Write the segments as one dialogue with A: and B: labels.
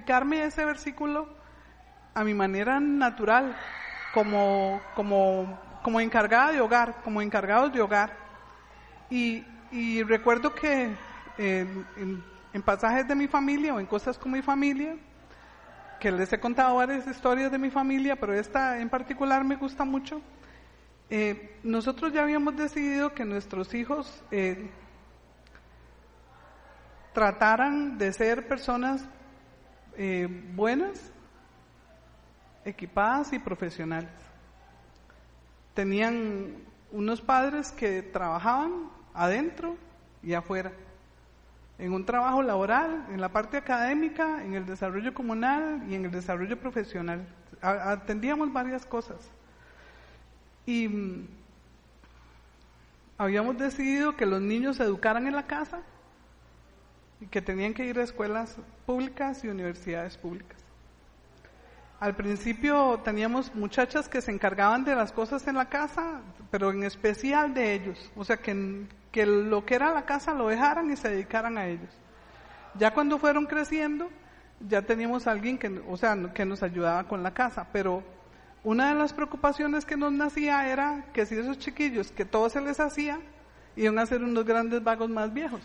A: explicarme ese versículo a mi manera natural, como, como, como encargada de hogar, como encargados de hogar. Y, y recuerdo que en, en, pasajes de mi familia o en cosas con mi familia, que les he contado varias historias de mi familia, pero esta en particular me gusta mucho. Eh, nosotros ya habíamos decidido que nuestros hijos eh, trataran de ser personas eh, buenas, equipadas y profesionales. Tenían unos padres que trabajaban adentro y afuera, en un trabajo laboral, en la parte académica, en el desarrollo comunal y en el desarrollo profesional. Atendíamos varias cosas. Y mm, habíamos decidido que los niños se educaran en la casa que tenían que ir a escuelas públicas y universidades públicas. Al principio teníamos muchachas que se encargaban de las cosas en la casa, pero en especial de ellos. O sea, que, que lo que era la casa lo dejaran y se dedicaran a ellos. Ya cuando fueron creciendo, ya teníamos alguien que, o sea, que nos ayudaba con la casa, pero una de las preocupaciones que nos nacía era que si esos chiquillos, que todo se les hacía, iban a ser unos grandes vagos más viejos.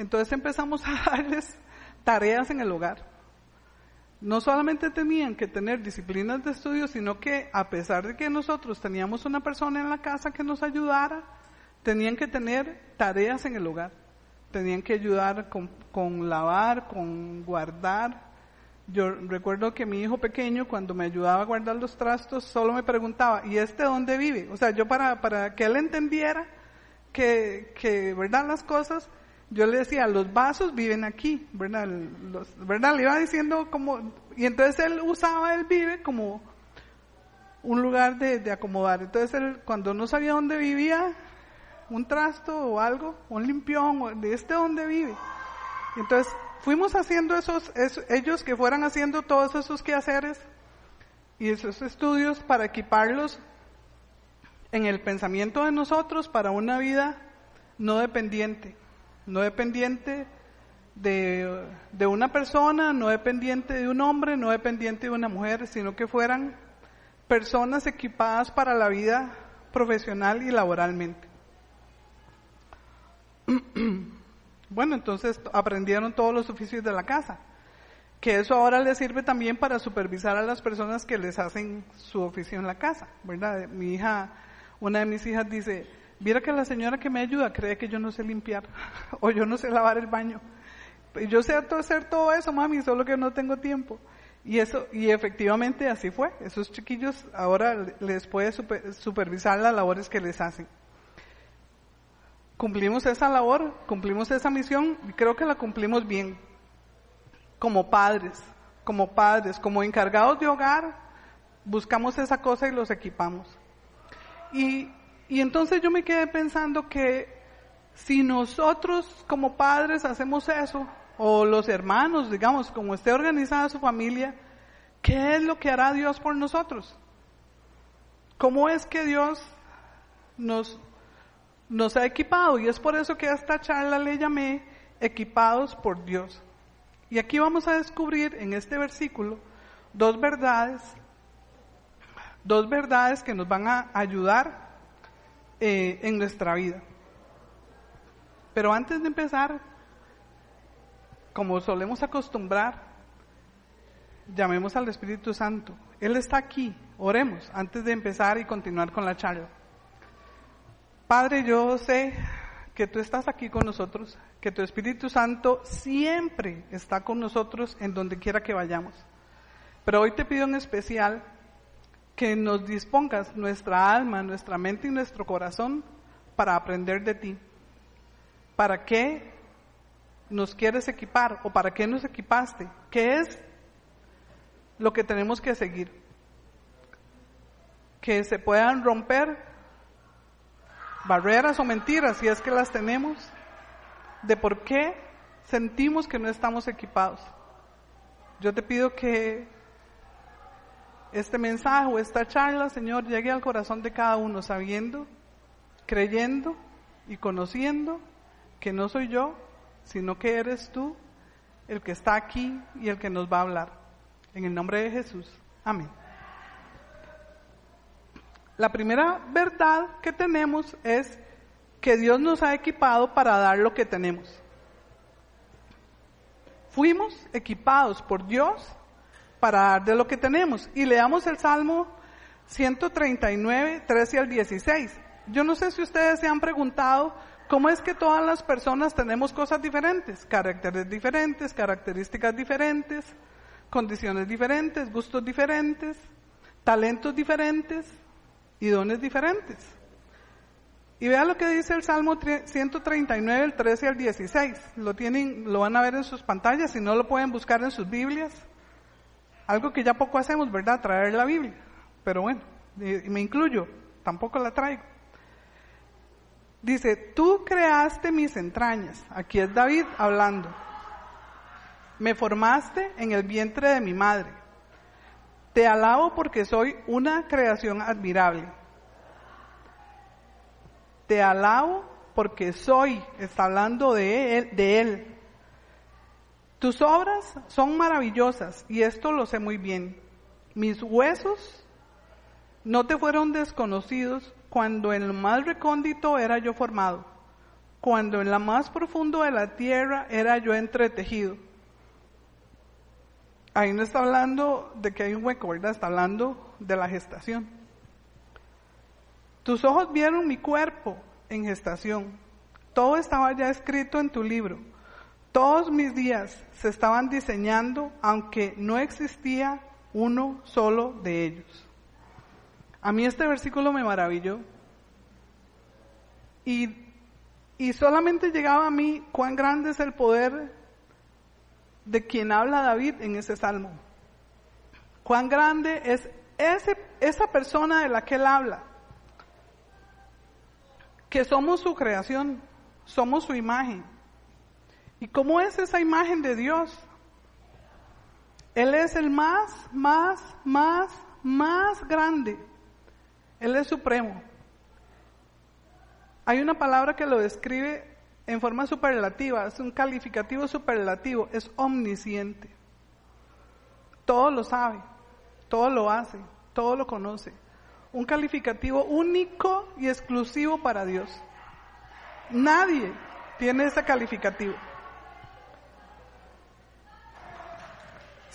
A: Entonces empezamos a darles tareas en el hogar no solamente tenían que tener disciplinas de estudio, sino que a pesar de que nosotros teníamos una persona en la casa que nos ayudara, tenían que tener tareas en el hogar. Tenían que ayudar con, lavar, con guardar. Yo recuerdo que mi hijo pequeño, cuando me ayudaba a guardar los trastos, solo me preguntaba, ¿y este dónde vive? O sea, yo para, para que él entendiera que, que, ¿verdad? Las cosas, yo le decía, los vasos viven aquí, ¿verdad? Los. Le iba diciendo como, y entonces él usaba el vive como un lugar de, acomodar. Entonces él, cuando no sabía dónde vivía, un trasto o algo, un limpión, de este dónde vive. entonces fuimos haciendo esos, ellos que fueran haciendo todos esos quehaceres y esos estudios para equiparlos en el pensamiento de nosotros para una vida no dependiente no dependiente de, de, una persona, no dependiente de un hombre, no dependiente de una mujer, sino que fueran personas equipadas para la vida profesional y laboralmente. Bueno, entonces aprendieron todos los oficios de la casa, que eso ahora les sirve también para supervisar a las personas que les hacen su oficio en la casa, ¿verdad? Mi hija, una de mis hijas dice, Mira que la señora que me ayuda cree que yo no sé limpiar o yo no sé lavar el baño. Yo sé hacer todo eso, mami, solo que no tengo tiempo. Y eso, y efectivamente así fue. Esos chiquillos ahora les puede supervisar las labores que les hacen. Cumplimos esa labor, cumplimos esa misión y creo que la cumplimos bien. Como padres, como padres, como encargados de hogar, buscamos esa cosa y los equipamos. Y y entonces yo me quedé pensando que si nosotros como padres hacemos eso, o los hermanos, digamos, como esté organizada su familia, ¿qué es lo que hará Dios por nosotros? ¿Cómo es que Dios nos, nos ha equipado? Y es por eso que a esta charla le llamé equipados por Dios. Y aquí vamos a descubrir en este versículo dos verdades, dos verdades que nos van a ayudar eh, en nuestra vida. Pero antes de empezar, como solemos acostumbrar, llamemos al Espíritu Santo. Él está aquí, oremos antes de empezar y continuar con la charla. Padre, yo sé que tú estás aquí con nosotros, que tu Espíritu Santo siempre está con nosotros en donde quiera que vayamos. Pero hoy te pido en especial que nos dispongas nuestra alma, nuestra mente y nuestro corazón para aprender de ti. ¿Para qué nos quieres equipar o para qué nos equipaste? ¿Qué es lo que tenemos que seguir? Que se puedan romper barreras o mentiras, si es que las tenemos, de por qué sentimos que no estamos equipados. Yo te pido que este mensaje o esta charla, Señor, llegue al corazón de cada uno sabiendo, creyendo y conociendo que no soy yo, sino que eres tú el que está aquí y el que nos va a hablar. En el nombre de Jesús. Amén. La primera verdad que tenemos es que Dios nos ha equipado para dar lo que tenemos. Fuimos equipados por Dios para dar de lo que tenemos. Y leamos el Salmo 139, 13 al 16. Yo no sé si ustedes se han preguntado cómo es que todas las personas tenemos cosas diferentes, caracteres diferentes, características diferentes, condiciones diferentes, gustos diferentes, talentos diferentes y dones diferentes. Y vea lo que dice el Salmo 139, el 13 al 16. Lo tienen, lo van a ver en sus pantallas, si no lo pueden buscar en sus Biblias. Algo que ya poco hacemos, ¿verdad? Traer la Biblia. Pero bueno, me incluyo, tampoco la traigo. Dice, tú creaste mis entrañas. Aquí es David hablando. Me formaste en el vientre de mi madre. Te alabo porque soy una creación admirable. Te alabo porque soy, está hablando de él, de él. Tus obras son maravillosas y esto lo sé muy bien. Mis huesos no te fueron desconocidos cuando en lo más recóndito era yo formado, cuando en la más profundo de la tierra era yo entretejido. Ahí no está hablando de que hay un hueco. Está hablando de la gestación. Tus ojos vieron mi cuerpo en gestación. Todo estaba ya escrito en tu libro. Todos mis días se estaban diseñando, aunque no existía uno solo de ellos. A mí este versículo me maravilló. Y, y solamente llegaba a mí cuán grande es el poder de quien habla David en ese salmo. Cuán grande es ese, esa persona de la que él habla. Que somos su creación, somos su imagen. ¿Y cómo es esa imagen de Dios? Él es el más, más, más, más grande. Él es supremo. Hay una palabra que lo describe en forma superlativa, es un calificativo superlativo, es omnisciente. Todo lo sabe, todo lo hace, todo lo conoce. Un calificativo único y exclusivo para Dios. Nadie tiene ese calificativo.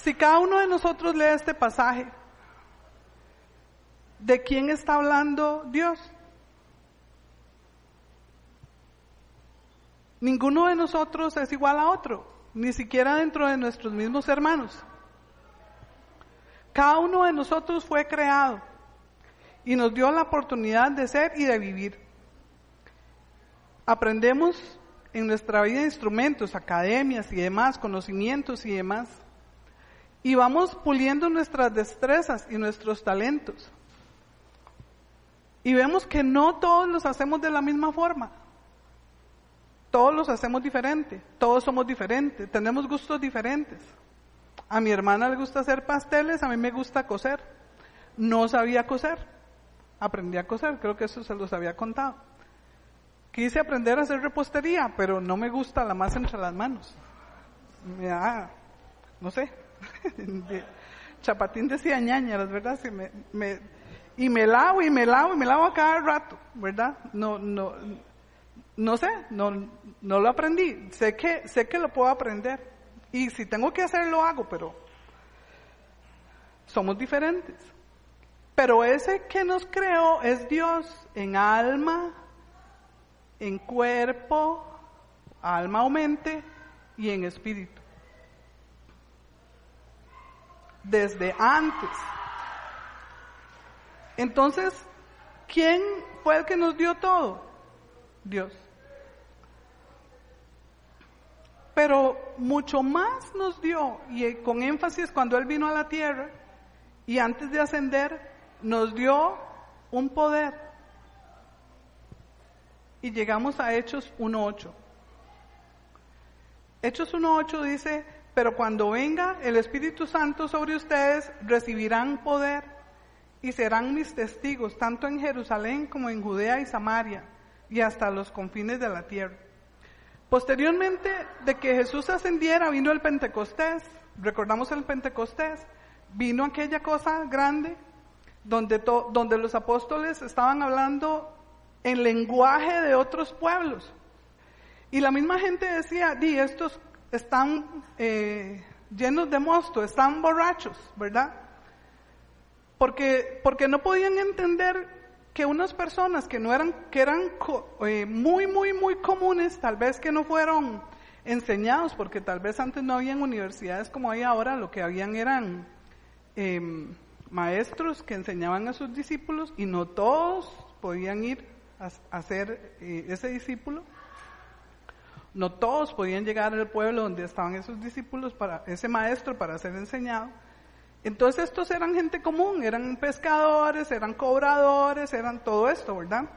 A: Si cada uno de nosotros lee este pasaje, ¿de quién está hablando Dios? Ninguno de nosotros es igual a otro, ni siquiera dentro de nuestros mismos hermanos. Cada uno de nosotros fue creado y nos dio la oportunidad de ser y de vivir. Aprendemos en nuestra vida instrumentos, academias y demás, conocimientos y demás. Y vamos puliendo nuestras destrezas y nuestros talentos. Y vemos que no todos los hacemos de la misma forma. Todos los hacemos diferente, todos somos diferentes, tenemos gustos diferentes. A mi hermana le gusta hacer pasteles, a mí me gusta coser. No sabía coser, aprendí a coser, creo que eso se los había contado. Quise aprender a hacer repostería, pero no me gusta la masa entre las manos. Da, no sé, chapatín decía ñaña, ¿verdad? y me lavo y me lavo y me lavo a cada rato, ¿verdad? No, no, no sé, no, no lo aprendí. Sé que, sé que lo puedo aprender. Y si tengo que hacerlo, lo hago, pero somos diferentes. Pero ese que nos creó es Dios en alma, en cuerpo, alma o mente y en espíritu. Desde antes. Entonces, ¿quién fue el que nos dio todo? Dios. pero mucho más nos dio, y con énfasis cuando Él vino a la tierra, y antes de ascender, nos dio un poder. Y llegamos a Hechos 1.8. Hechos 1.8 dice, pero cuando venga el Espíritu Santo sobre ustedes, recibirán poder y serán mis testigos, tanto en Jerusalén como en Judea y Samaria, y hasta los confines de la tierra. Posteriormente de que Jesús ascendiera, vino el Pentecostés. Recordamos el Pentecostés. Vino aquella cosa grande donde, donde los apóstoles estaban hablando en lenguaje de otros pueblos. Y la misma gente decía, di, estos están eh, llenos de mosto, están borrachos, ¿verdad? Porque, porque no podían entender que unas personas que no eran, que eran eh, muy, muy, muy comunes, tal vez que no fueron enseñados, porque tal vez antes no habían universidades como hay ahora, lo que habían eran em, maestros que enseñaban a sus discípulos y no todos podían ir a, ser eh, ese discípulo. No todos podían llegar al pueblo donde estaban esos discípulos para ese maestro para ser enseñado. Entonces estos eran gente común, eran pescadores, eran cobradores, eran todo esto, ¿verdad?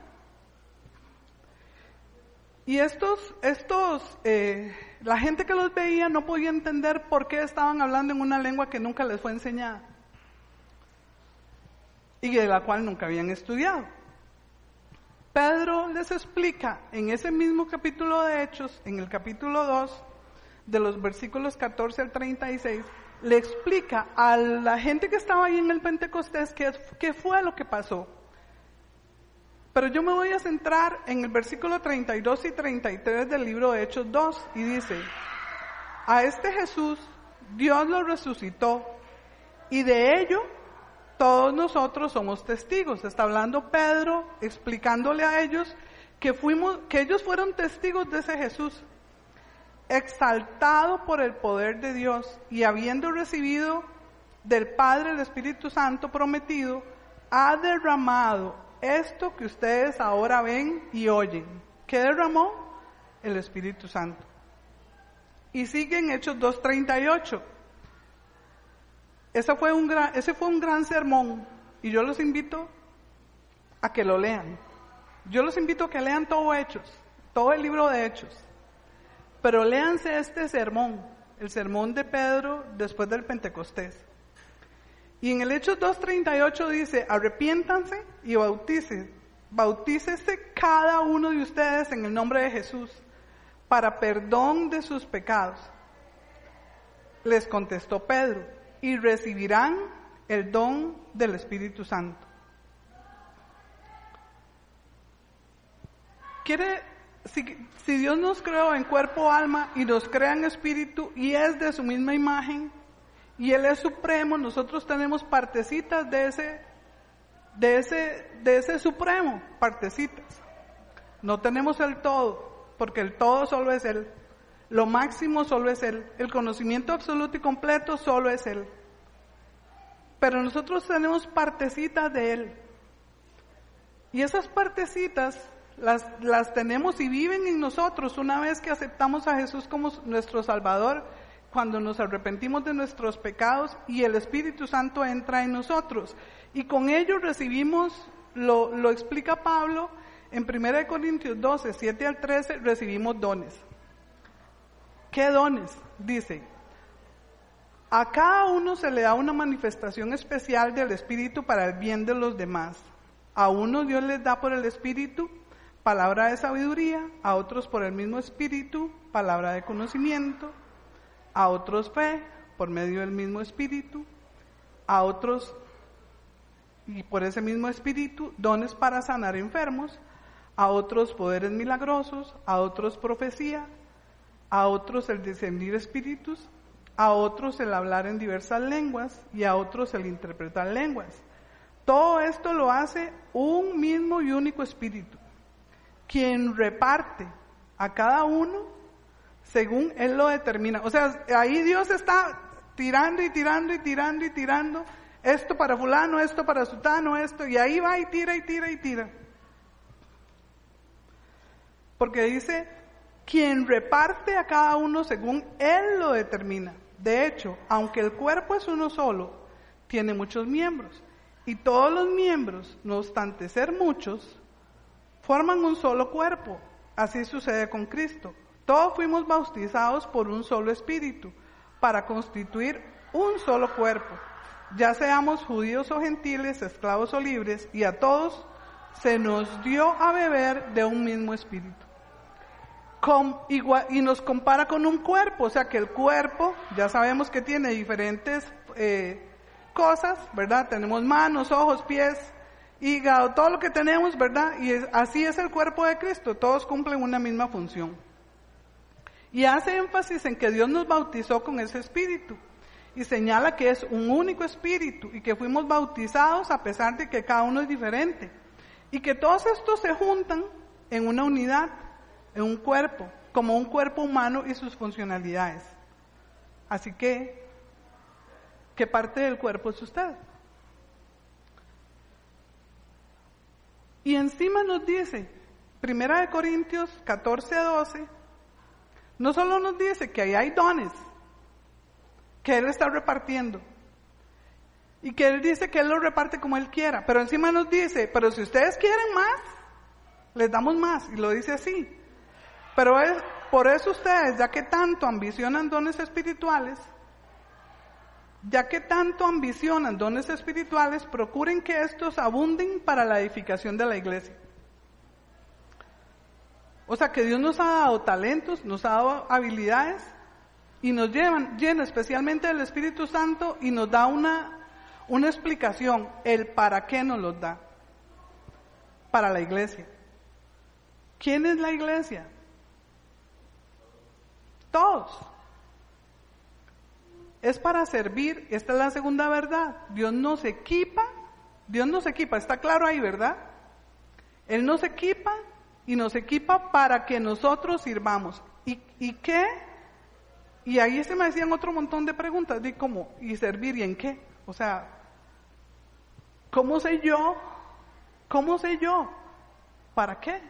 A: Y estos, estos, eh, la gente que los veía no podía entender por qué estaban hablando en una lengua que nunca les fue enseñada y de la cual nunca habían estudiado. Pedro les explica en ese mismo capítulo de Hechos, en el capítulo 2, de los versículos 14 al 36, le explica a la gente que estaba ahí en el Pentecostés qué, fue lo que pasó. Pero yo me voy a centrar en el versículo 32 y 33 del libro de Hechos 2 y dice, a este Jesús Dios lo resucitó y de ello todos nosotros somos testigos. Está hablando Pedro explicándole a ellos que ellos fueron testigos de ese Jesús, exaltado por el poder de Dios y habiendo recibido del Padre el Espíritu Santo prometido, ha derramado esto que ustedes ahora ven y oyen. ¿Qué derramó? El Espíritu Santo. Y sigue en Hechos 2.38 ese fue, un gran, ese fue un gran sermón y yo los invito a que lo lean. Yo los invito a que lean todo Hechos, todo el libro de Hechos. Pero léanse este sermón, el sermón de Pedro después del Pentecostés. Y en el Hechos 2.38 dice, arrepiéntanse y bautícese, bautícese cada uno de ustedes en el nombre de Jesús para perdón de sus pecados. Les contestó Pedro, y recibirán el don del Espíritu Santo. Quiere, si, Dios nos creó en cuerpo, alma y nos crea en espíritu y es de su misma imagen y Él es supremo, nosotros tenemos partecitas de ese, de ese, de ese supremo, partecitas. No tenemos el todo, porque el todo solo es Él. Lo máximo solo es Él. El conocimiento absoluto y completo solo es Él. Pero nosotros tenemos partecitas de Él. Y esas partecitas las, las tenemos y viven en nosotros una vez que aceptamos a Jesús como nuestro Salvador, cuando nos arrepentimos de nuestros pecados y el Espíritu Santo entra en nosotros. Y con ello recibimos, lo, lo explica Pablo en 1 Corintios 12, 7 al 13, recibimos dones. ¿Qué dones? Dice, a cada uno se le da una manifestación especial del Espíritu para el bien de los demás. A uno Dios les da por el Espíritu palabra de sabiduría, a otros por el mismo Espíritu palabra de conocimiento, a otros fe por medio del mismo Espíritu, a otros y por ese mismo Espíritu dones para sanar enfermos, a otros poderes milagrosos, a otros profecía, a otros el descendir espíritus, a otros el hablar en diversas lenguas y a otros el interpretar lenguas. Todo esto lo hace un mismo y único espíritu, quien reparte a cada uno según Él lo determina. O sea, ahí Dios está tirando y tirando y tirando y tirando, esto para fulano, esto para sutano, esto, y ahí va y tira y tira y tira. Porque dice, quien reparte a cada uno según Él lo determina. De hecho, aunque el cuerpo es uno solo, tiene muchos miembros. Y todos los miembros, no obstante ser muchos, forman un solo cuerpo. Así sucede con Cristo. Todos fuimos bautizados por un solo espíritu para constituir un solo cuerpo. Ya seamos judíos o gentiles, esclavos o libres, y a todos se nos dio a beber de un mismo espíritu. Y nos compara con un cuerpo, o sea que el cuerpo ya sabemos que tiene diferentes eh, cosas, ¿verdad? Tenemos manos, ojos, pies, hígado, todo lo que tenemos, ¿verdad? Y así es el cuerpo de Cristo, todos cumplen una misma función. Y hace énfasis en que Dios nos bautizó con ese espíritu y señala que es un único espíritu y que fuimos bautizados a pesar de que cada uno es diferente y que todos estos se juntan en una unidad, en un cuerpo, como un cuerpo humano y sus funcionalidades. Así que, ¿qué parte del cuerpo es usted? Y encima nos dice, Primera de Corintios 14 a 12, no solo nos dice que ahí hay dones, que Él está repartiendo, y que Él dice que Él lo reparte como Él quiera, pero encima nos dice, pero si ustedes quieren más, les damos más, y lo dice así. Pero es, por eso ustedes, ya que tanto ambicionan dones espirituales, ya que tanto ambicionan dones espirituales, procuren que estos abunden para la edificación de la iglesia. O sea que Dios nos ha dado talentos, nos ha dado habilidades y nos llena especialmente del Espíritu Santo y nos da una, una explicación, el para qué nos los da. Para la iglesia. ¿Quién es la iglesia? Todos. Es para servir, esta es la segunda verdad. Dios nos equipa, Dios nos equipa, está claro ahí, ¿verdad? Él nos equipa y nos equipa para que nosotros sirvamos. ¿Y, qué? Y ahí se me hacían otro montón de preguntas, de cómo, ¿y servir y en qué? O sea, ¿cómo sé yo? ¿Cómo sé yo? ¿Para qué?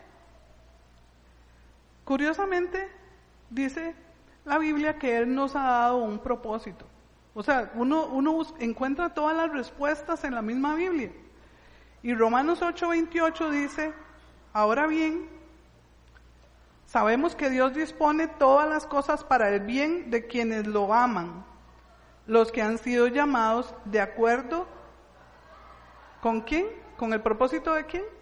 A: Curiosamente, dice la Biblia que Él nos ha dado un propósito. O sea, uno, encuentra todas las respuestas en la misma Biblia. Y Romanos 8:28 dice, Ahora bien, sabemos que Dios dispone todas las cosas para el bien de quienes lo aman, los que han sido llamados de acuerdo con quién, con el propósito de quién.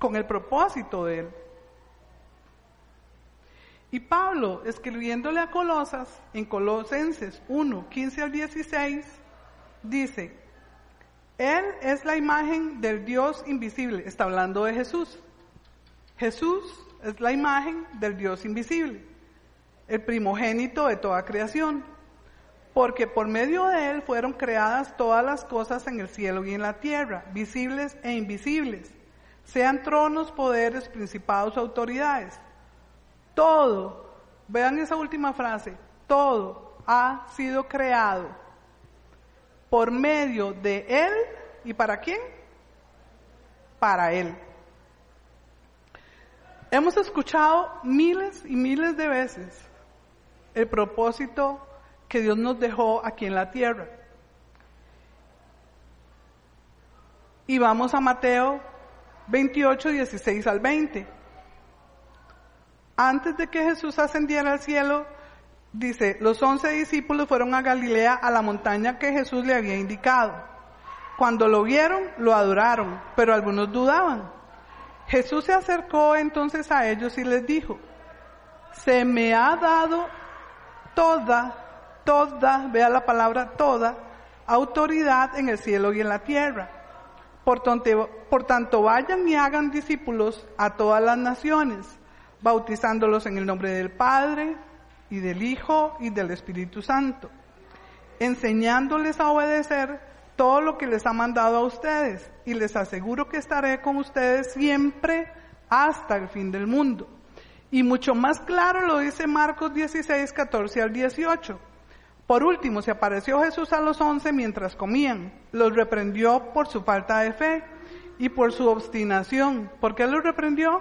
A: Con el propósito de Él. Y Pablo, escribiéndole a Colosas, en Colosenses 1, 15 al 16, dice, él es la imagen del Dios invisible. Está hablando de Jesús. Jesús es la imagen del Dios invisible, el primogénito de toda creación, porque por medio de Él fueron creadas todas las cosas en el cielo y en la tierra, visibles e invisibles, sean tronos, poderes, principados, autoridades. Todo, vean esa última frase, todo ha sido creado por medio de Él y para quién? Para Él. Hemos escuchado miles y miles de veces el propósito que Dios nos dejó aquí en la tierra. Y vamos a Mateo 28, 16 al 20. Antes de que Jesús ascendiera al cielo, Dice, los once discípulos fueron a Galilea a la montaña que Jesús le había indicado. Cuando lo vieron, lo adoraron, pero algunos dudaban. Jesús se acercó entonces a ellos y les dijo, se me ha dado toda, toda, vea la palabra toda, autoridad en el cielo y en la tierra. Por tanto, vayan y hagan discípulos a todas las naciones, bautizándolos en el nombre del Padre, y del Hijo y del Espíritu Santo, enseñándoles a obedecer todo lo que les ha mandado a ustedes y les aseguro que estaré con ustedes siempre hasta el fin del mundo. Y mucho más claro lo dice Marcos 16, 14 al 18. Por último, se apareció Jesús a los once mientras comían. Los reprendió por su falta de fe y por su obstinación. ¿Por qué los reprendió?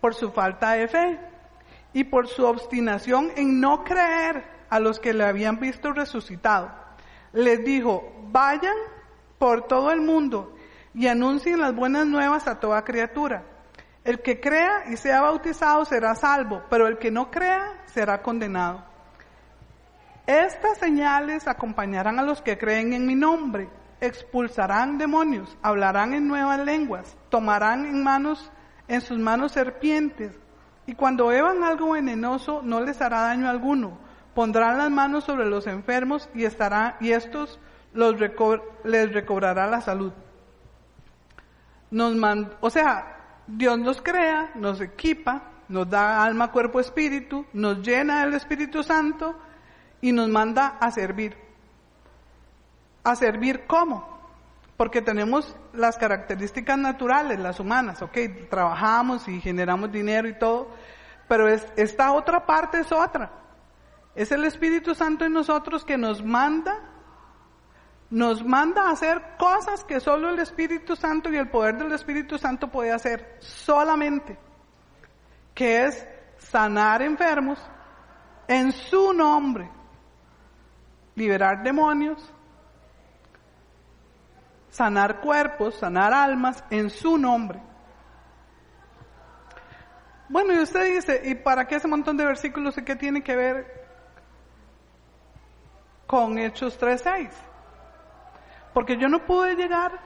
A: Por su falta de fe y por su obstinación en no creer a los que le habían visto resucitado. Les dijo, vayan por todo el mundo y anuncien las buenas nuevas a toda criatura. El que crea y sea bautizado será salvo, pero el que no crea será condenado. Estas señales acompañarán a los que creen en mi nombre. expulsarán demonios, hablarán en nuevas lenguas, tomarán en manos en sus manos serpientes, y cuando beban algo venenoso no les hará daño alguno. Pondrán las manos sobre los enfermos y estará y estos los les recobrará la salud. Nos o sea, Dios nos crea, nos equipa, nos da alma, cuerpo, espíritu, nos llena del Espíritu Santo y nos manda a servir. ¿A servir cómo? Porque tenemos las características naturales, las humanas, ok, trabajamos y generamos dinero y todo, pero es, esta otra parte es otra. Es el Espíritu Santo en nosotros que nos manda, nos manda a hacer cosas que solo el Espíritu Santo y el poder del Espíritu Santo puede hacer solamente, que es sanar enfermos en su nombre, liberar demonios, sanar cuerpos, sanar almas en su nombre. Bueno, y usted dice, ¿y para qué ese montón de versículos y qué tiene que ver con Hechos 3.6? Porque yo no pude llegar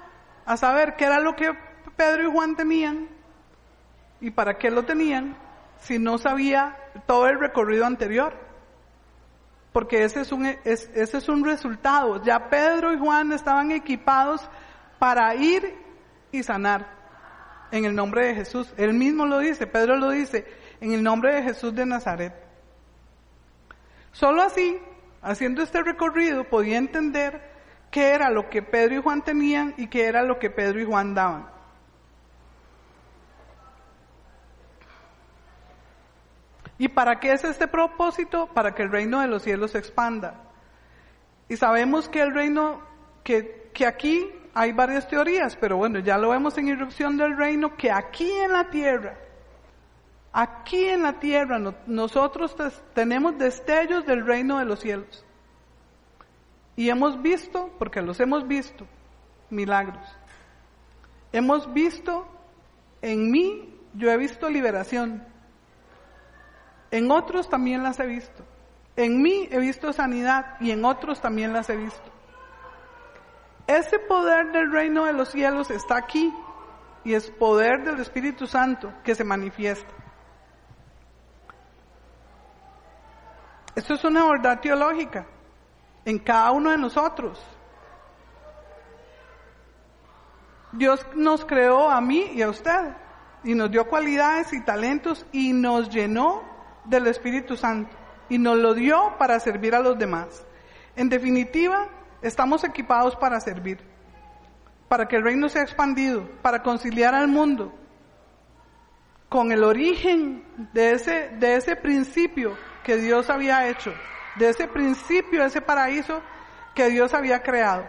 A: a saber qué era lo que Pedro y Juan tenían y para qué lo tenían si no sabía todo el recorrido anterior. Porque ese es un, ese es un resultado. Ya Pedro y Juan estaban equipados para ir y sanar en el nombre de Jesús. Él mismo lo dice, Pedro lo dice, en el nombre de Jesús de Nazaret. Solo así, haciendo este recorrido, podía entender qué era lo que Pedro y Juan tenían y qué era lo que Pedro y Juan daban. ¿Y para qué es este propósito? Para que el reino de los cielos se expanda. Y sabemos que el reino, que, que aquí hay varias teorías, pero bueno, ya lo vemos en Irrupción del Reino, que aquí en la tierra, aquí en la tierra nosotros tenemos destellos del reino de los cielos. Y hemos visto, porque los hemos visto, milagros. Hemos visto, en mí, yo he visto liberación. En otros también las he visto. En mí he visto sanidad y en otros también las he visto. Ese poder del reino de los cielos está aquí y es poder del Espíritu Santo que se manifiesta. Esto es una verdad teológica en cada uno de nosotros. Dios nos creó a mí y a usted y nos dio cualidades y talentos y nos llenó del Espíritu Santo y nos lo dio para servir a los demás. En definitiva, Estamos equipados para servir, para que el reino sea expandido, para conciliar al mundo con el origen de ese, de ese principio que Dios había hecho, de ese principio, ese paraíso que Dios había creado.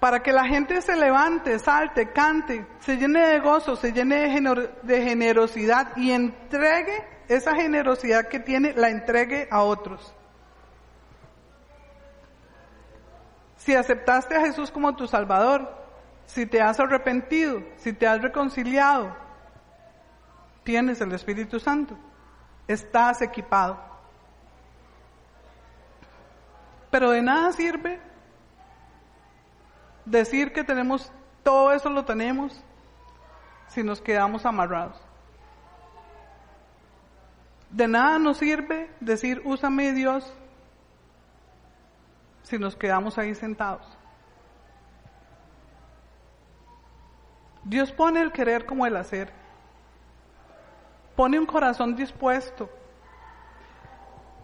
A: Para que la gente se levante, salte, cante, se llene de gozo, se llene de generosidad y entregue esa generosidad que tiene, la entregue a otros. Si aceptaste a Jesús como tu Salvador, si te has arrepentido, si te has reconciliado, tienes el Espíritu Santo, estás equipado. Pero de nada sirve decir que tenemos todo eso lo tenemos si nos quedamos amarrados. De nada nos sirve decir, úsame Dios, si nos quedamos ahí sentados. Dios pone el querer como el hacer. Pone un corazón dispuesto.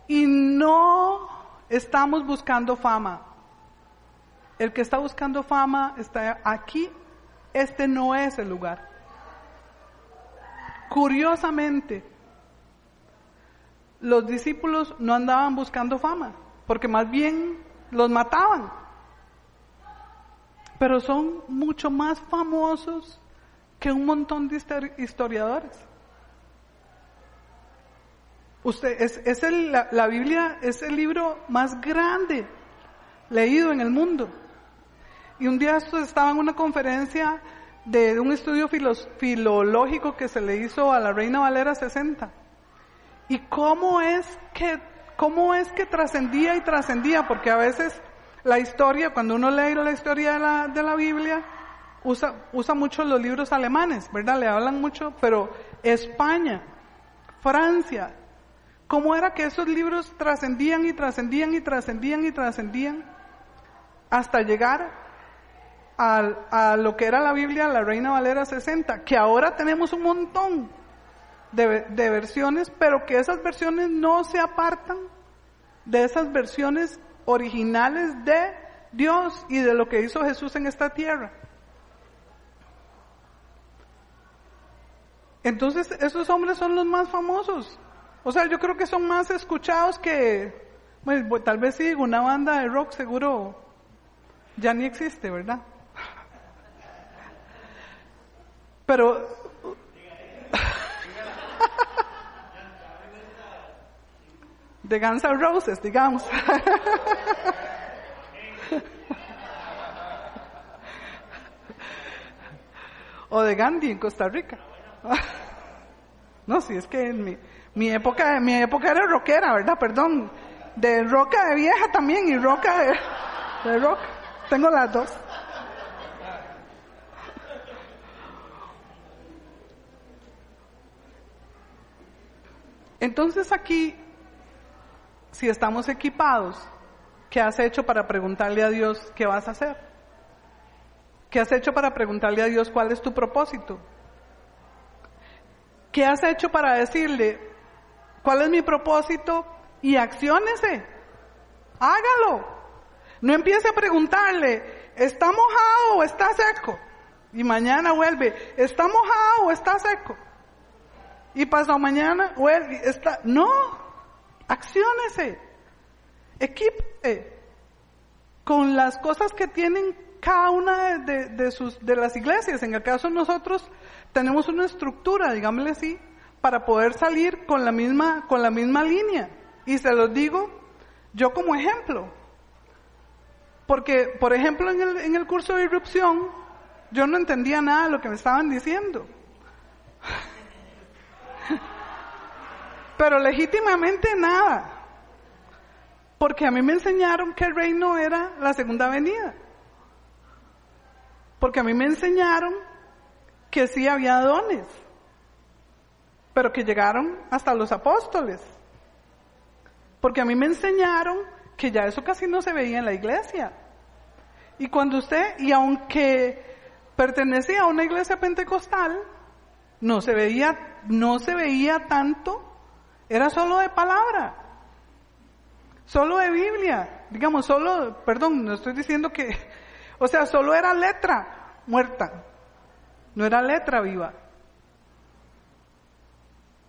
A: Y no estamos buscando fama. El que está buscando fama está aquí. Este no es el lugar. Curiosamente, los discípulos no andaban buscando fama, porque más bien los mataban. Pero son mucho más famosos que un montón de historiadores. Usted, es, el, la, Biblia es el libro más grande leído en el mundo. Y un día estaba en una conferencia de un estudio filológico que se le hizo a la Reina Valera 60. ¿Y cómo es que cómo es que trascendía y trascendía, porque a veces La historia, cuando uno lee la historia de la, de la Biblia, usa, usa mucho los libros alemanes, ¿verdad? Le hablan mucho, pero España, Francia, ¿cómo era que esos libros trascendían y trascendían y trascendían y trascendían hasta llegar a, lo que era la Biblia, la Reina Valera 60, que ahora tenemos un montón de, de versiones, pero que esas versiones no se apartan de esas versiones originales de Dios y de lo que hizo Jesús en esta tierra. Entonces, esos hombres son los más famosos. O sea, yo creo que son más escuchados que, pues, tal vez sí, una banda de rock seguro ya ni existe, ¿verdad? Pero de Guns N' Roses, digamos. o de Gandhi en Costa Rica. no, si es que en mi, mi época, mi época era rockera, ¿verdad? Perdón. De roca de vieja también y roca de, de rock. Tengo las dos. Entonces aquí, si estamos equipados, ¿qué has hecho para preguntarle a Dios qué vas a hacer? ¿Qué has hecho para preguntarle a Dios cuál es tu propósito? ¿Qué has hecho para decirle cuál es mi propósito y acciónese? Hágalo. No empiece a preguntarle, ¿está mojado o está seco? Y mañana vuelve, ¿está mojado o está seco? Y pasado mañana, o está, no, acciónese, equipe con las cosas que tienen cada una de, de, sus, de las iglesias. En el caso de nosotros, tenemos una estructura, digámosle así, para poder salir con la misma, con la misma línea. Y se los digo yo como ejemplo. Porque, por ejemplo, en el, en el curso de irrupción, yo no entendía nada de lo que me estaban diciendo. Pero legítimamente nada. Porque a mí me enseñaron que el reino era la segunda venida. Porque a mí me enseñaron que sí había dones, pero que llegaron hasta los apóstoles. Porque a mí me enseñaron que ya eso casi no se veía en la iglesia. Y cuando usted, y aunque pertenecía a una iglesia pentecostal, no se veía, no se veía tanto era solo de palabra, solo de Biblia, digamos, solo, perdón, no estoy diciendo que, o sea, solo era letra muerta, no era letra viva.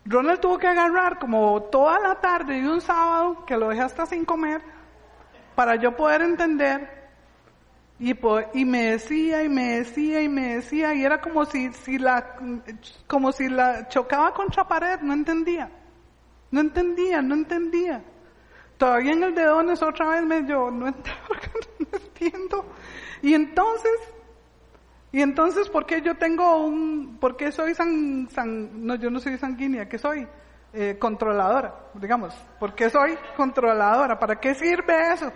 A: Ronald tuvo que agarrar como toda la tarde y un sábado, que lo dejé hasta sin comer, para yo poder entender. Y, y me decía y me decía y me decía, y era como si, si la, como si la chocaba contra pared, no entendía. No entendía, no entendía. Todavía en el de otra vez me yo, no, entiendo. Y entonces, y entonces, ¿por qué yo tengo un, por qué soy san, san no, yo no soy sanguínea, ¿qué soy? Eh, controladora, digamos. ¿Por qué soy controladora? ¿Para qué sirve eso?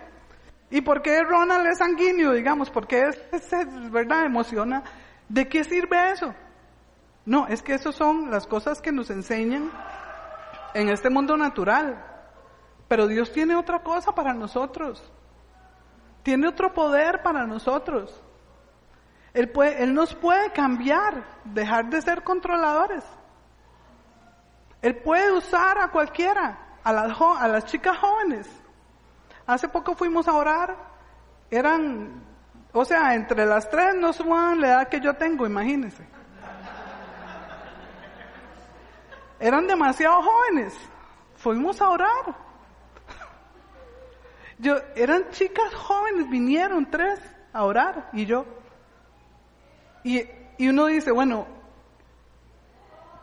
A: ¿Y por qué Ronald es sanguíneo, digamos? ¿Por qué es, es, verdad, emociona? ¿De qué sirve eso? No, es que eso son las cosas que nos enseñan en este mundo natural. Pero Dios tiene otra cosa para nosotros. Tiene otro poder para nosotros. Él, puede, él nos puede cambiar, dejar de ser controladores. Él puede usar a cualquiera, a las, a las chicas jóvenes. Hace poco fuimos a orar, eran, o sea, entre las tres no suman la edad que yo tengo, imagínense. Eran demasiado jóvenes. Fuimos a orar. Yo, eran chicas jóvenes, vinieron tres a orar y yo. Y, y uno dice, bueno,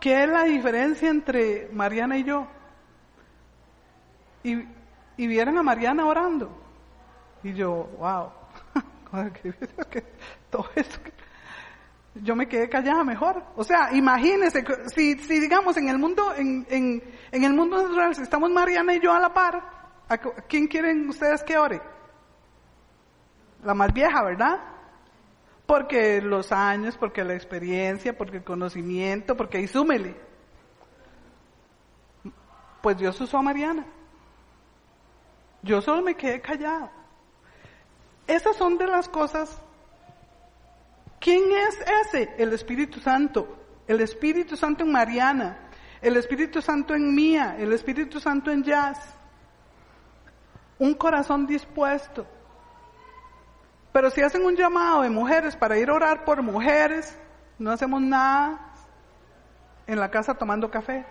A: ¿qué es la diferencia entre Mariana y yo? Y, y vieron a Mariana orando. Y yo, wow, todo eso yo me quedé callada mejor. O sea, imagínense, si, si digamos en el mundo, en, en, en, el mundo natural, si estamos Mariana y yo a la par, ¿a quién quieren ustedes que ore? la más vieja, ¿verdad? Porque los años, porque la experiencia, porque el conocimiento, porque ahí súmele. Pues Dios usó a Mariana. Yo solo me quedé callada. Esas son de las cosas. ¿Quién es ese? El Espíritu Santo. El Espíritu Santo en Mariana. El Espíritu Santo en Mía. El Espíritu Santo en Jazz. Un corazón dispuesto. Pero si hacen un llamado de mujeres para ir a orar por mujeres, no hacemos nada en la casa tomando café.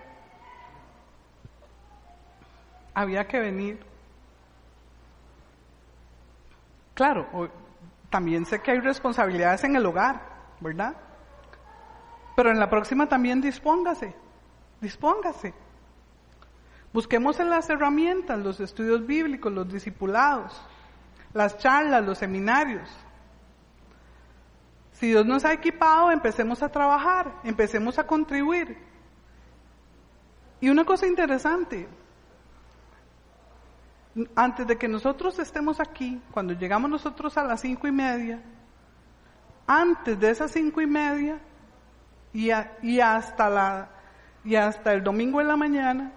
A: Había que venir. Claro, también sé que hay responsabilidades en el hogar, ¿verdad? Pero en la próxima también dispóngase, dispóngase. Busquemos en las herramientas, los estudios bíblicos, los discipulados, las charlas, los seminarios. Si Dios nos ha equipado, empecemos a trabajar, empecemos a contribuir. Y una cosa interesante, antes de que nosotros estemos aquí, cuando llegamos nosotros a las cinco y media, antes de esas cinco y media y, hasta la y hasta el domingo en la mañana,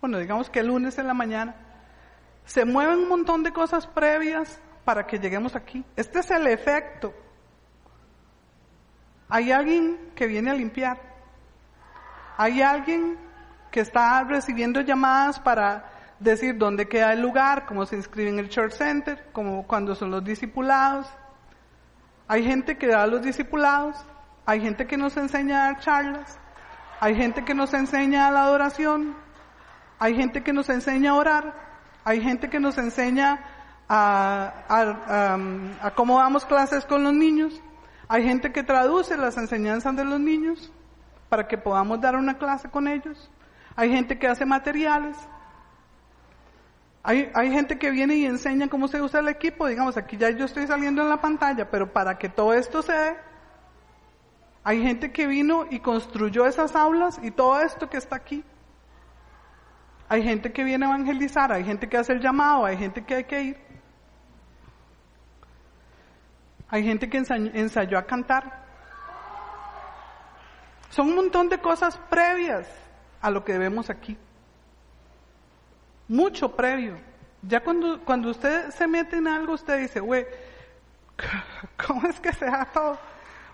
A: bueno, digamos que el lunes en la mañana, se mueven un montón de cosas previas para que lleguemos aquí. Este es el efecto. Hay alguien que viene a limpiar. Hay alguien que está recibiendo llamadas para decir dónde queda el lugar, cómo se inscribe en el Church Center, como cuando son los discipulados. Hay gente que da los discipulados, hay gente que nos enseña a dar charlas, hay gente que nos enseña a la adoración, hay gente que nos enseña a orar, hay gente que nos enseña a, a, a cómo damos clases con los niños, hay gente que traduce las enseñanzas de los niños para que podamos dar una clase con ellos, hay gente que hace materiales, hay, gente que viene y enseña cómo se usa el equipo, digamos, aquí ya yo estoy saliendo en la pantalla, pero para que todo esto se dé, hay gente que vino y construyó esas aulas y todo esto que está aquí. Hay gente que viene a evangelizar, hay gente que hace el llamado, hay gente que hay que ir. Hay gente que ensayó, ensayó a cantar. Son un montón de cosas previas a lo que vemos aquí mucho previo. Ya cuando, cuando usted se mete en algo, usted dice, güey, ¿cómo es que se da todo?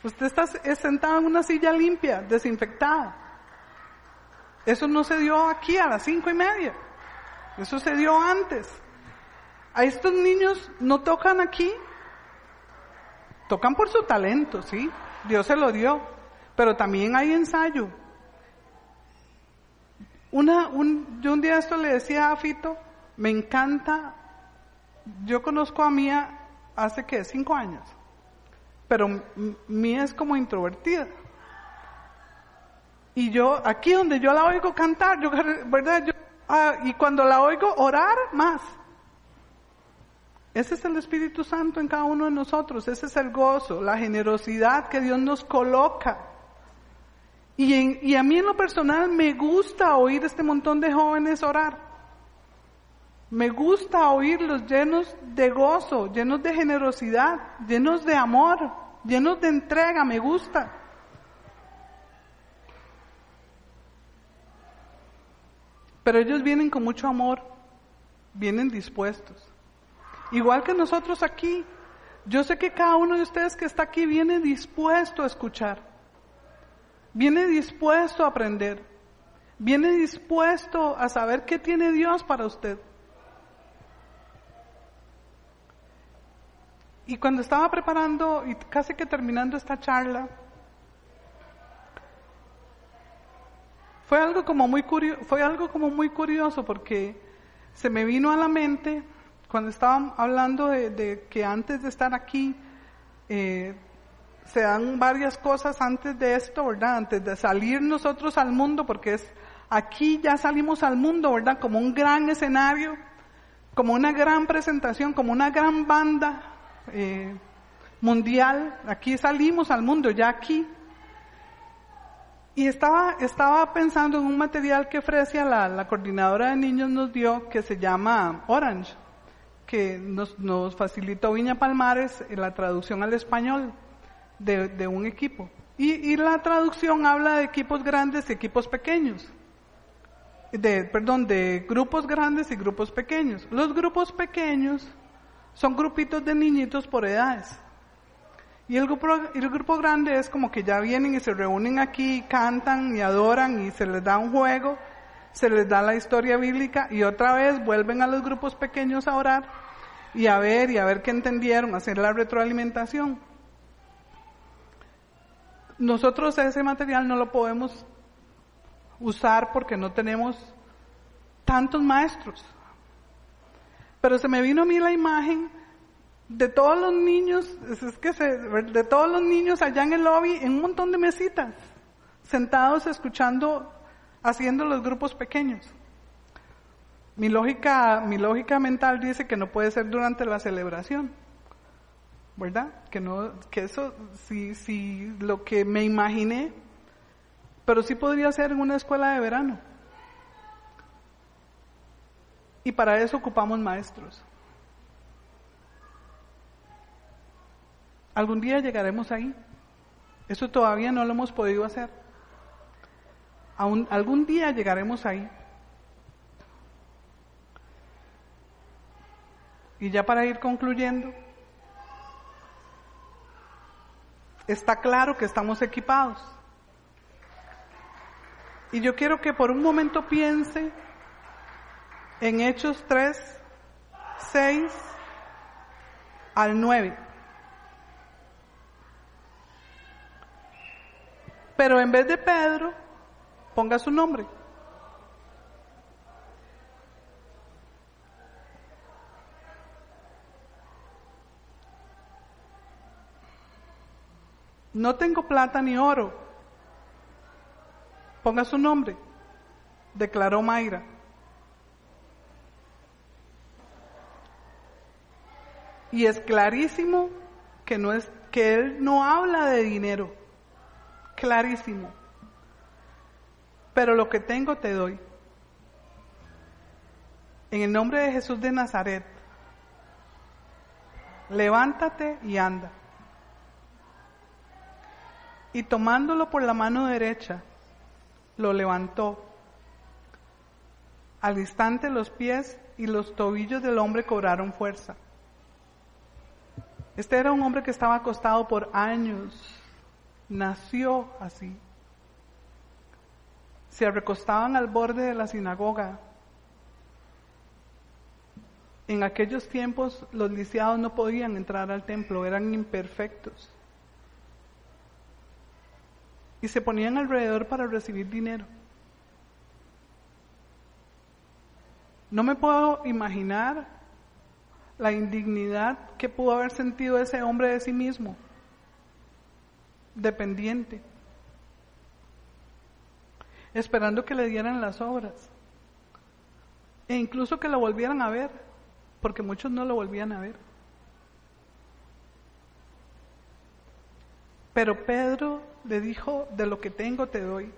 A: Usted está sentado en una silla limpia, desinfectada. Eso no se dio aquí a las cinco y media. Eso se dio antes. A estos niños no tocan aquí. Tocan por su talento, sí. Dios se lo dio. Pero también hay ensayo. Una, un, yo un día esto le decía a Fito, me encanta, yo conozco a Mía hace que cinco años, pero Mía es como introvertida. Y yo, aquí donde yo la oigo cantar, yo, ¿verdad? Yo, ah, y cuando la oigo orar, más. Ese es el Espíritu Santo en cada uno de nosotros, ese es el gozo, la generosidad que Dios nos coloca y, a mí en lo personal me gusta oír este montón de jóvenes orar. Me gusta oírlos llenos de gozo, llenos de generosidad, llenos de amor, llenos de entrega, me gusta. Pero ellos vienen con mucho amor, vienen dispuestos. Igual que nosotros aquí. Yo sé que cada uno de ustedes que está aquí viene dispuesto a escuchar. Viene dispuesto a aprender. Viene dispuesto a saber qué tiene Dios para usted. Y cuando estaba preparando y casi que terminando esta charla, fue algo como muy curioso, fue algo como muy curioso porque se me vino a la mente cuando estaban hablando de, que antes de estar aquí eh, se dan varias cosas antes de esto, ¿verdad? Antes de salir nosotros al mundo, porque es aquí ya salimos al mundo, ¿verdad? Como un gran escenario, como una gran presentación, como una gran banda eh, mundial. Aquí salimos al mundo, ya aquí. Y estaba, estaba pensando en un material que Frecia, la, la coordinadora de niños, nos dio, que se llama Orange, que nos, nos facilitó Viña Palmares en la traducción al español de, un equipo. Y, y, la traducción habla de equipos grandes y equipos pequeños. De, perdón, de grupos grandes y grupos pequeños. Los grupos pequeños son grupitos de niñitos por edades. Y el grupo, el grupo grande es como que ya vienen y se reúnen aquí, cantan y adoran y se les da un juego, se les da la historia bíblica y otra vez vuelven a los grupos pequeños a orar y a ver y a ver qué entendieron, hacer la retroalimentación. Nosotros ese material no lo podemos usar porque no tenemos tantos maestros. Pero se me vino a mí la imagen de todos los niños, es que se, de todos los niños allá en el lobby, en un montón de mesitas, sentados escuchando, haciendo los grupos pequeños. Mi lógica, mi lógica mental dice que no puede ser durante la celebración, ¿verdad? Que no, que eso, si, si lo que me imaginé, pero sí podría ser en una escuela de verano. Y para eso ocupamos maestros. Algún día llegaremos ahí. Eso todavía no lo hemos podido hacer. Aún, algún día llegaremos ahí. Y ya para ir concluyendo, está claro que estamos equipados. Y yo quiero que por un momento piense en Hechos 3, 6 al 9. Pero en vez de Pedro, ponga su nombre. No tengo plata ni oro. Ponga su nombre, declaró Mayra. Y es clarísimo que no es que él no habla de dinero. Clarísimo. Pero lo que tengo te doy. En el nombre de Jesús de Nazaret, levántate y anda. Y tomándolo por la mano derecha, lo levantó. Al instante los pies y los tobillos del hombre cobraron fuerza. Este era un hombre que estaba acostado por años, nació así. Se recostaban al borde de la sinagoga. En aquellos tiempos los lisiados no podían entrar al templo, eran imperfectos. Y se ponían alrededor para recibir dinero. No me puedo imaginar la indignidad que pudo haber sentido ese hombre de sí mismo, dependiente, esperando que le dieran las obras e incluso que lo volvieran a ver, porque muchos no lo volvían a ver. Pero Pedro le dijo, de lo que tengo te doy.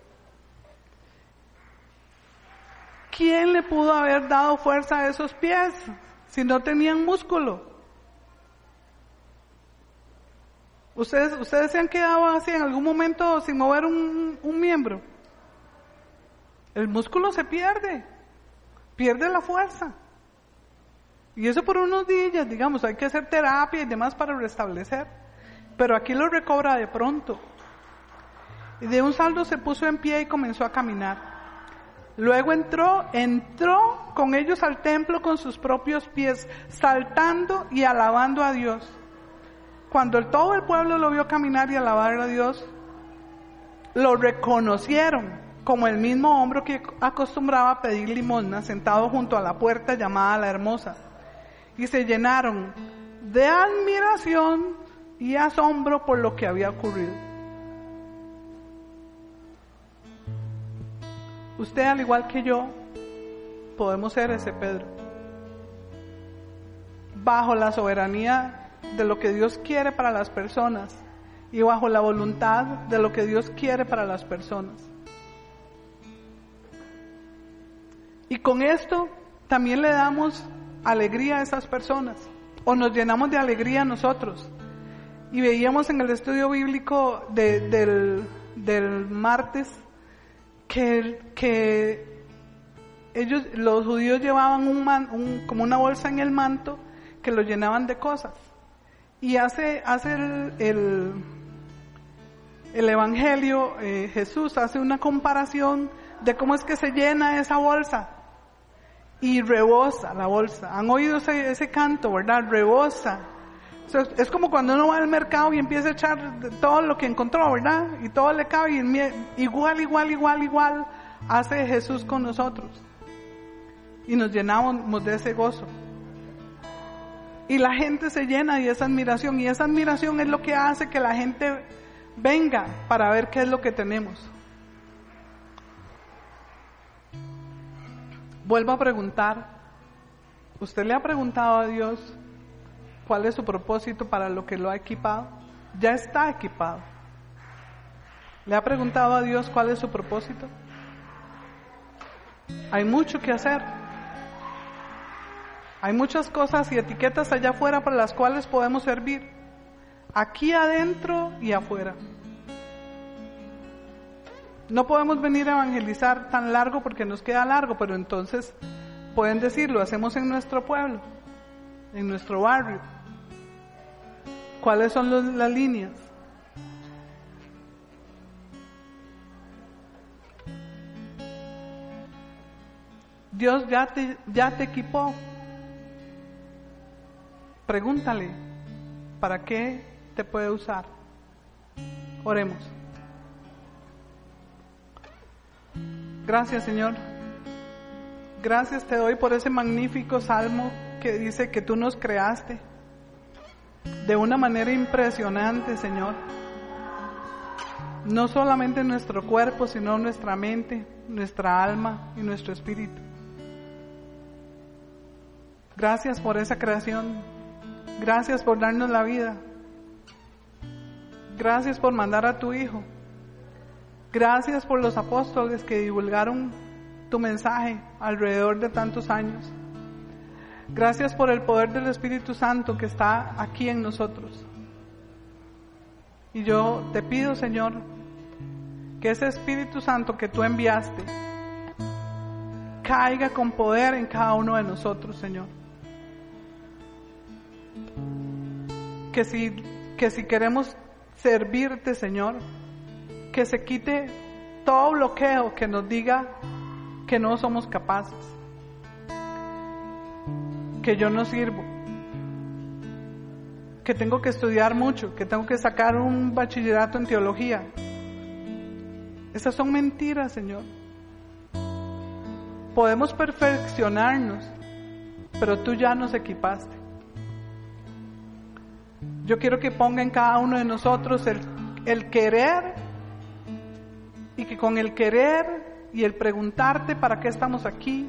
A: ¿Quién le pudo haber dado fuerza a esos pies? si no tenían músculo? ¿Ustedes, ustedes se han quedado así en algún momento sin mover un, un miembro? El músculo se pierde, pierde la fuerza. Y eso por unos días, digamos, hay que hacer terapia y demás para restablecer. Pero aquí lo recobra de pronto. Y de un saldo se puso en pie y comenzó a caminar. Luego entró, entró con ellos al templo con sus propios pies, saltando y alabando a Dios. Cuando todo el pueblo lo vio caminar y alabar a Dios, lo reconocieron como el mismo hombre que acostumbraba a pedir limosna sentado junto a la puerta llamada la hermosa. Y se llenaron de admiración y asombro por lo que había ocurrido. Usted, al igual que yo, podemos ser ese Pedro. Bajo la soberanía de lo que Dios quiere para las personas y bajo la voluntad de lo que Dios quiere para las personas. Y con esto también le damos alegría a esas personas o nos llenamos de alegría nosotros. Y veíamos en el estudio bíblico del, del, martes que, que ellos, los judíos llevaban un, un, como una bolsa en el manto que lo llenaban de cosas. Y hace, hace el, el, el Evangelio, eh, Jesús hace una comparación de cómo es que se llena esa bolsa. Y rebosa la bolsa. Han oído ese, ese canto, ¿verdad? Rebosa. Es como cuando uno va al mercado y empieza a echar todo lo que encontró, ¿verdad? Y todo le cabe. Y igual, igual, igual, igual hace Jesús con nosotros. Y nos llenamos de ese gozo. Y la gente se llena de esa admiración. Y esa admiración es lo que hace que la gente venga para ver qué es lo que tenemos. Vuelvo a preguntar, ¿usted le ha preguntado a Dios cuál es su propósito para lo que lo ha equipado? Ya está equipado. ¿Le ha preguntado a Dios cuál es su propósito? Hay mucho que hacer. Hay muchas cosas y etiquetas allá afuera para las cuales podemos servir. Aquí adentro y afuera. No podemos venir a evangelizar tan largo porque nos queda largo, pero entonces pueden decir, lo hacemos en nuestro pueblo, en nuestro barrio. ¿Cuáles son las líneas? Dios ya te, ya te equipó. Pregúntale, ¿para qué te puede usar? Oremos. Gracias Señor. Gracias te doy por ese magnífico salmo que dice que tú nos creaste de una manera impresionante, Señor. No solamente nuestro cuerpo, sino nuestra mente, nuestra alma y nuestro espíritu. Gracias por esa creación. Gracias por darnos la vida. Gracias por mandar a tu Hijo Gracias por los apóstoles que divulgaron tu mensaje alrededor de tantos años. Gracias por el poder del Espíritu Santo que está aquí en nosotros. Y yo te pido, Señor, que ese Espíritu Santo que tú enviaste caiga con poder en cada uno de nosotros, Señor. Que si, que si queremos servirte, Señor, que se quite todo bloqueo que nos diga que no somos capaces, que yo no sirvo, que tengo que estudiar mucho, que tengo que sacar un bachillerato en teología. Esas son mentiras, Señor. Podemos perfeccionarnos, pero tú ya nos equipaste. Yo quiero que ponga en cada uno de nosotros el, querer y que con el querer y el preguntarte para qué estamos aquí,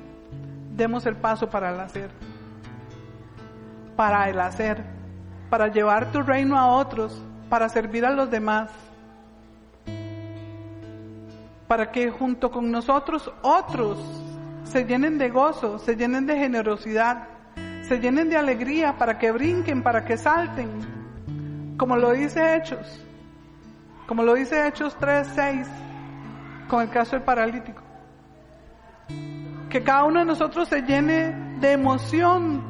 A: demos el paso para el hacer. Para el hacer, para llevar tu reino a otros, para servir a los demás. Para que junto con nosotros otros se llenen de gozo, se llenen de generosidad, se llenen de alegría, para que brinquen, para que salten. Como lo dice Hechos, como lo dice Hechos 3, 6 con el caso del paralítico. Que cada uno de nosotros se llene de emoción,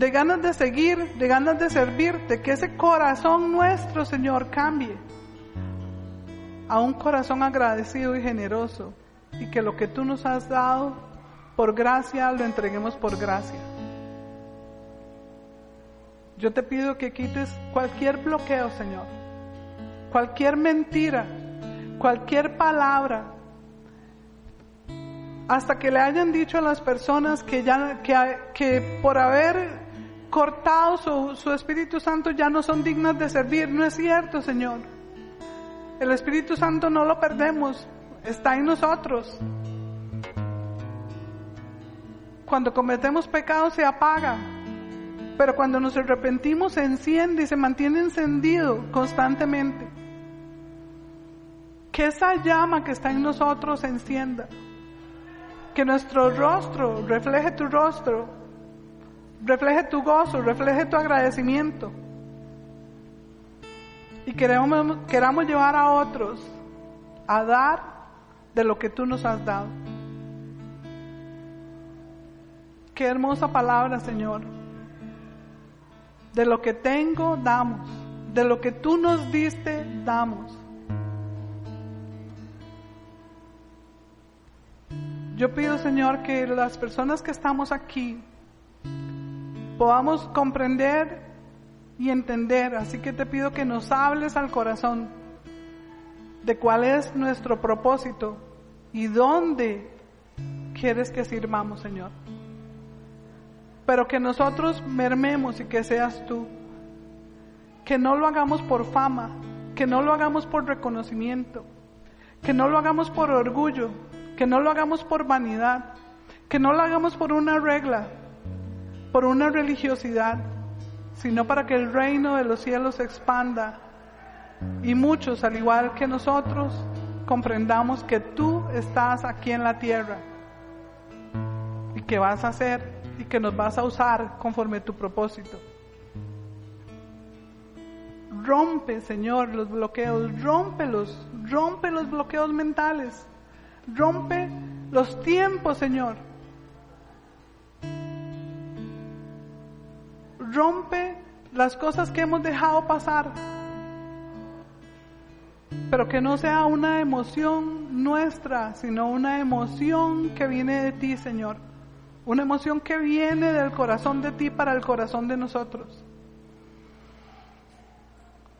A: de ganas de seguir, de ganas de servirte, que ese corazón nuestro, Señor, cambie a un corazón agradecido y generoso y que lo que tú nos has dado por gracia lo entreguemos por gracia. Yo te pido que quites cualquier bloqueo, Señor, cualquier mentira cualquier palabra, hasta que le hayan dicho a las personas que, ya, que, por haber cortado su, su Espíritu Santo ya no son dignas de servir. No es cierto, Señor. El Espíritu Santo no lo perdemos, está en nosotros. Cuando cometemos pecados se apaga, pero cuando nos arrepentimos se enciende y se mantiene encendido constantemente que esa llama que está en nosotros se encienda. Que nuestro rostro refleje tu rostro, refleje tu gozo, refleje tu agradecimiento. Y queremos, queramos llevar a otros a dar de lo que tú nos has dado. Qué hermosa palabra, Señor. De lo que tengo, damos. De lo que tú nos diste, damos. Yo pido, Señor, que las personas que estamos aquí podamos comprender y entender. Así que te pido que nos hables al corazón de cuál es nuestro propósito y dónde quieres que sirvamos, Señor. Pero que nosotros mermemos y que seas tú. Que no lo hagamos por fama, que no lo hagamos por reconocimiento, que no lo hagamos por orgullo, que no lo hagamos por vanidad, que no lo hagamos por una regla, por una religiosidad, sino para que el reino de los cielos se expanda y muchos, al igual que nosotros, comprendamos que tú estás aquí en la tierra y que vas a hacer y que nos vas a usar conforme a tu propósito. Rompe, Señor, los bloqueos, rómpelos, rompe los bloqueos mentales. Rompe los tiempos, Señor. Rompe las cosas que hemos dejado pasar. Pero que no sea una emoción nuestra, sino una emoción que viene de ti, Señor. Una emoción que viene del corazón de ti para el corazón de nosotros.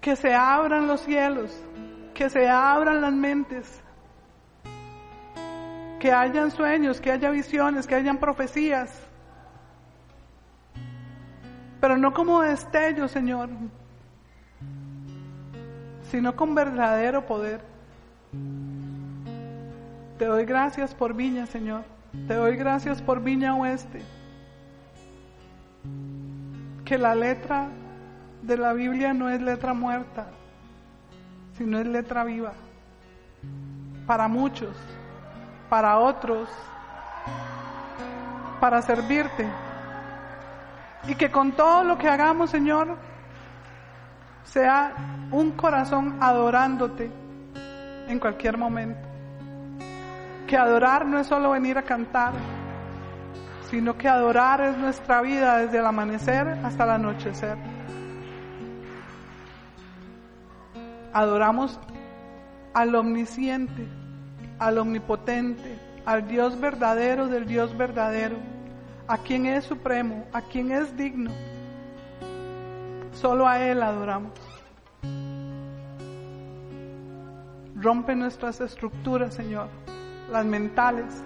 A: Que se abran los cielos, que se abran las mentes, que hayan sueños, que haya visiones, que hayan profecías. Pero no como destello, Señor, sino con verdadero poder. Te doy gracias por Viña, Señor. Te doy gracias por Viña Oeste. Que la letra de la Biblia no es letra muerta, sino es letra viva. Para muchos para otros, para servirte. Y que con todo lo que hagamos, Señor, sea un corazón adorándote en cualquier momento. Que adorar no es solo venir a cantar, sino que adorar es nuestra vida desde el amanecer hasta el anochecer. Adoramos al omnisciente, al omnipotente, al Dios verdadero del Dios verdadero, a quien es supremo, a quien es digno. Solo a Él adoramos. Rompe nuestras estructuras, Señor, las mentales,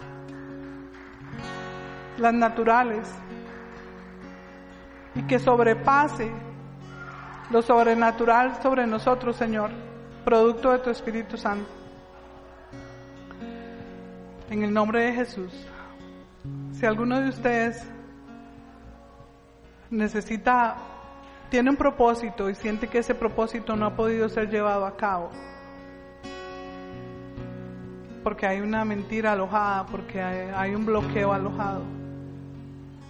A: las naturales, y que sobrepase lo sobrenatural sobre nosotros, Señor, producto de tu Espíritu Santo. En el nombre de Jesús, si alguno de ustedes necesita, tiene un propósito y siente que ese propósito no ha podido ser llevado a cabo, porque hay una mentira alojada, porque hay, un bloqueo alojado,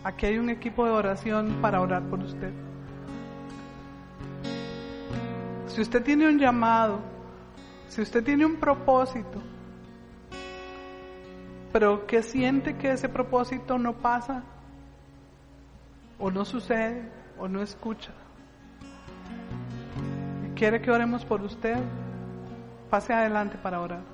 A: aquí hay un equipo de oración para orar por usted. Si usted tiene un llamado, si usted tiene un propósito, pero que siente que ese propósito no pasa, o no sucede, o no escucha. Quiere que oremos por usted, pase adelante para orar.